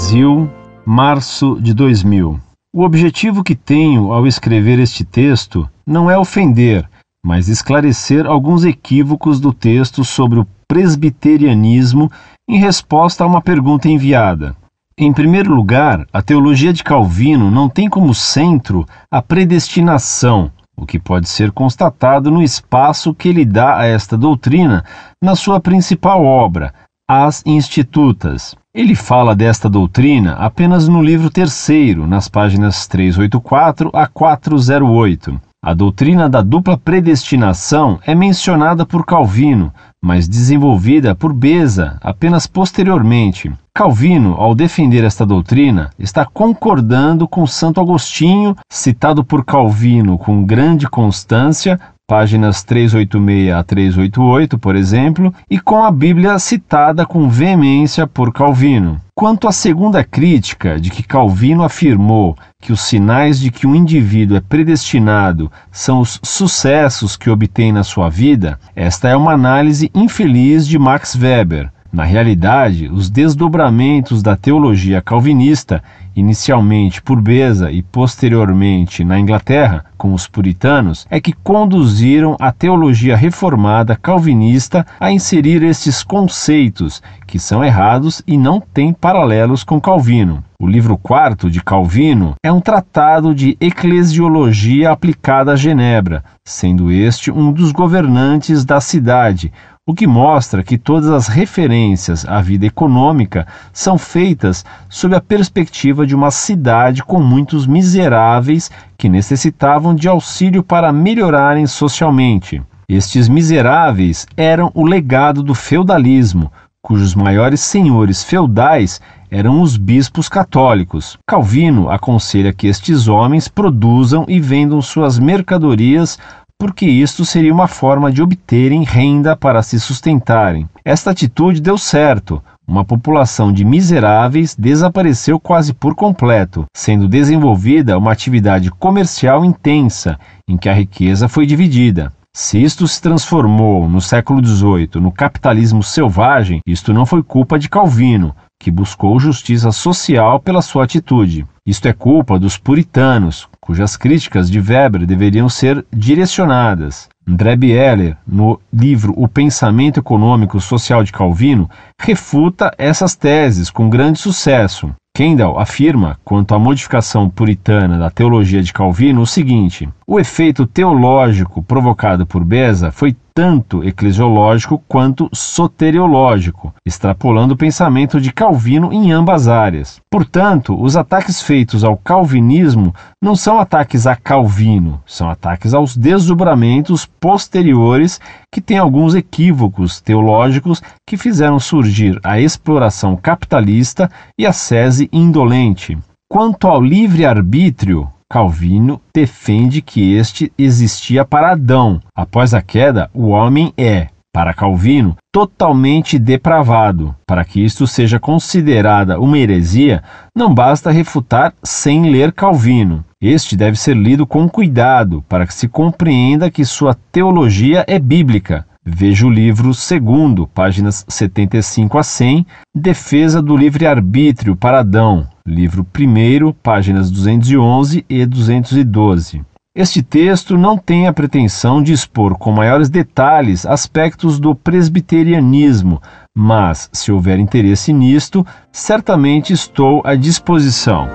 Brasil, março de 2000. O objetivo que tenho ao escrever este texto não é ofender, mas esclarecer alguns equívocos do texto sobre o presbiterianismo em resposta a uma pergunta enviada. Em primeiro lugar, a teologia de Calvino não tem como centro a predestinação, o que pode ser constatado no espaço que ele dá a esta doutrina na sua principal obra, As Institutas. Ele fala desta doutrina apenas no livro terceiro, nas páginas 384 a 408. A doutrina da dupla predestinação é mencionada por Calvino, mas desenvolvida por Beza apenas posteriormente. Calvino, ao defender esta doutrina, está concordando com Santo Agostinho, citado por Calvino com grande constância, páginas 386 a 388, por exemplo, e com a Bíblia citada com veemência por Calvino. Quanto à segunda crítica, de que Calvino afirmou que os sinais de que um indivíduo é predestinado são os sucessos que obtém na sua vida, esta é uma análise infeliz de Max Weber. Na realidade, os desdobramentos da teologia calvinista, inicialmente por Beza e posteriormente na Inglaterra, com os puritanos, é que conduziram a teologia reformada calvinista a inserir estes conceitos, que são errados e não têm paralelos com Calvino. O livro quarto de Calvino é um tratado de eclesiologia aplicada a Genebra, sendo este um dos governantes da cidade, o que mostra que todas as referências à vida econômica são feitas sob a perspectiva de uma cidade com muitos miseráveis que necessitavam de auxílio para melhorarem socialmente. Estes miseráveis eram o legado do feudalismo, cujos maiores senhores feudais eram os bispos católicos. Calvino aconselha que estes homens produzam e vendam suas mercadorias porque isto seria uma forma de obterem renda para se sustentarem. Esta atitude deu certo. Uma população de miseráveis desapareceu quase por completo, sendo desenvolvida uma atividade comercial intensa, em que a riqueza foi dividida. Se isto se transformou no século XVIII no capitalismo selvagem, isto não foi culpa de Calvino, que buscou justiça social pela sua atitude. Isto é culpa dos puritanos, cujas críticas de Weber deveriam ser direcionadas. André Bieler, no livro O Pensamento Econômico Social de Calvino, refuta essas teses com grande sucesso. Kendall afirma, quanto à modificação puritana da teologia de Calvino, o seguinte: o efeito teológico provocado por Beza foi tanto eclesiológico quanto soteriológico, extrapolando o pensamento de Calvino em ambas áreas. Portanto, os ataques feitos ao calvinismo não são ataques a Calvino, são ataques aos desdobramentos posteriores que têm alguns equívocos teológicos que fizeram surgir a exploração capitalista e a sese indolente. Quanto ao livre-arbítrio, Calvino defende que este existia para Adão. Após a queda, o homem é, para Calvino, totalmente depravado. Para que isto seja considerada uma heresia, não basta refutar sem ler Calvino. Este deve ser lido com cuidado, para que se compreenda que sua teologia é bíblica. Veja o livro segundo, páginas 75 a 100, Defesa do Livre-Arbítrio para Adão, livro 1, páginas 211 e 212. Este texto não tem a pretensão de expor com maiores detalhes aspectos do presbiterianismo, mas, se houver interesse nisto, certamente estou à disposição.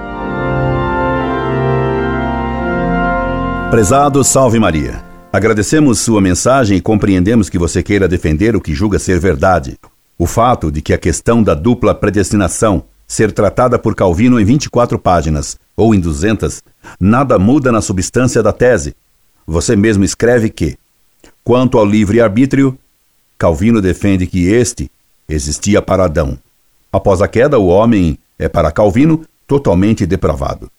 Prezado Salve Maria. Agradecemos sua mensagem e compreendemos que você queira defender o que julga ser verdade. O fato de que a questão da dupla predestinação ser tratada por Calvino em 24 páginas ou em 200, nada muda na substância da tese. Você mesmo escreve que, quanto ao livre-arbítrio, Calvino defende que este existia para Adão. Após a queda, o homem é, para Calvino, totalmente depravado.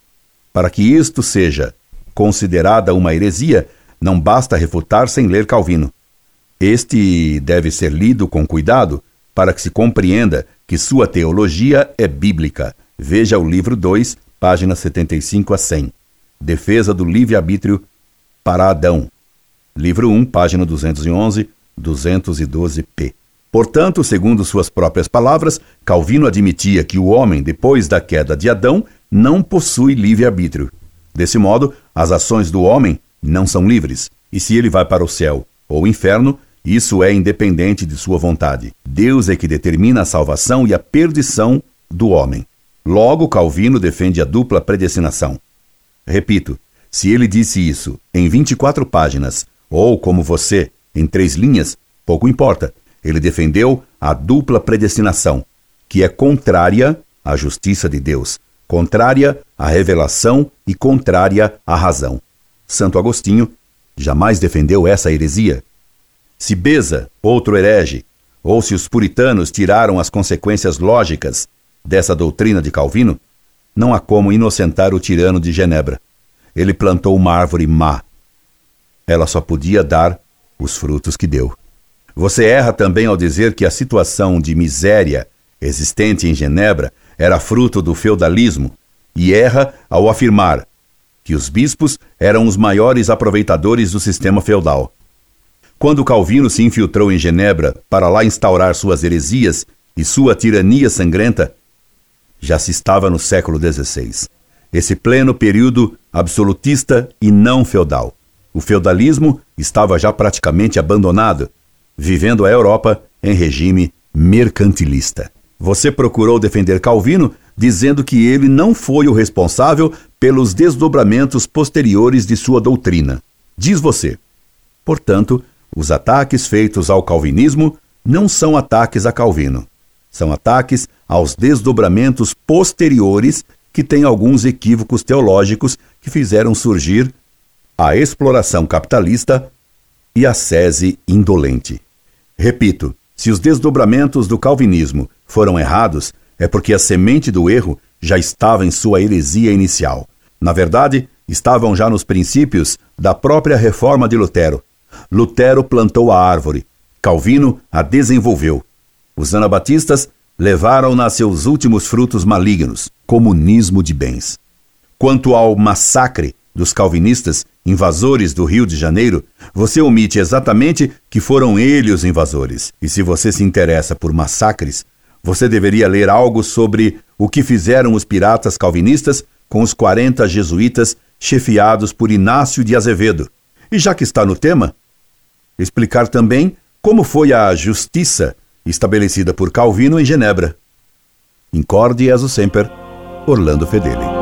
Para que isto seja considerada uma heresia, não basta refutar sem ler Calvino. Este deve ser lido com cuidado para que se compreenda que sua teologia é bíblica. Veja o livro 2, páginas 75 a 100. Defesa do livre-arbítrio para Adão. Livro 1, página 211, 212p. Portanto, segundo suas próprias palavras, Calvino admitia que o homem, depois da queda de Adão, não possui livre-arbítrio. Desse modo, as ações do homem não são livres, e se ele vai para o céu ou o inferno, isso é independente de sua vontade. Deus é que determina a salvação e a perdição do homem. Logo, Calvino defende a dupla predestinação. Repito, se ele disse isso em 24 páginas, ou como você, em três linhas, pouco importa. Ele defendeu a dupla predestinação, que é contrária à justiça de Deus, contrária à revelação e contrária à razão. Santo Agostinho jamais defendeu essa heresia. Se Beza, outro herege, ou se os puritanos tiraram as consequências lógicas dessa doutrina de Calvino, não há como inocentar o tirano de Genebra. Ele plantou uma árvore má. Ela só podia dar os frutos que deu. Você erra também ao dizer que a situação de miséria existente em Genebra era fruto do feudalismo, e erra ao afirmar que os bispos eram os maiores aproveitadores do sistema feudal. Quando Calvino se infiltrou em Genebra para lá instaurar suas heresias e sua tirania sangrenta, já se estava no século XVI, esse pleno período absolutista e não feudal. O feudalismo estava já praticamente abandonado, vivendo a Europa em regime mercantilista. Você procurou defender Calvino dizendo que ele não foi o responsável pelos desdobramentos posteriores de sua doutrina. Diz você. Portanto, os ataques feitos ao calvinismo não são ataques a Calvino. São ataques aos desdobramentos posteriores que têm alguns equívocos teológicos que fizeram surgir a exploração capitalista e a sese indolente. Repito, se os desdobramentos do calvinismo foram errados, é porque a semente do erro já estava em sua heresia inicial. Na verdade, estavam já nos princípios da própria reforma de Lutero. Lutero plantou a árvore, Calvino a desenvolveu. Os anabatistas levaram-na a seus últimos frutos malignos, comunismo de bens. Quanto ao massacre dos calvinistas, invasores do Rio de Janeiro, você omite exatamente que foram eles os invasores. E se você se interessa por massacres, você deveria ler algo sobre o que fizeram os piratas calvinistas com os 40 jesuítas chefiados por Inácio de Azevedo. E já que está no tema, explicar também como foi a justiça estabelecida por Calvino em Genebra. Incorde e semper, Orlando Fedeli.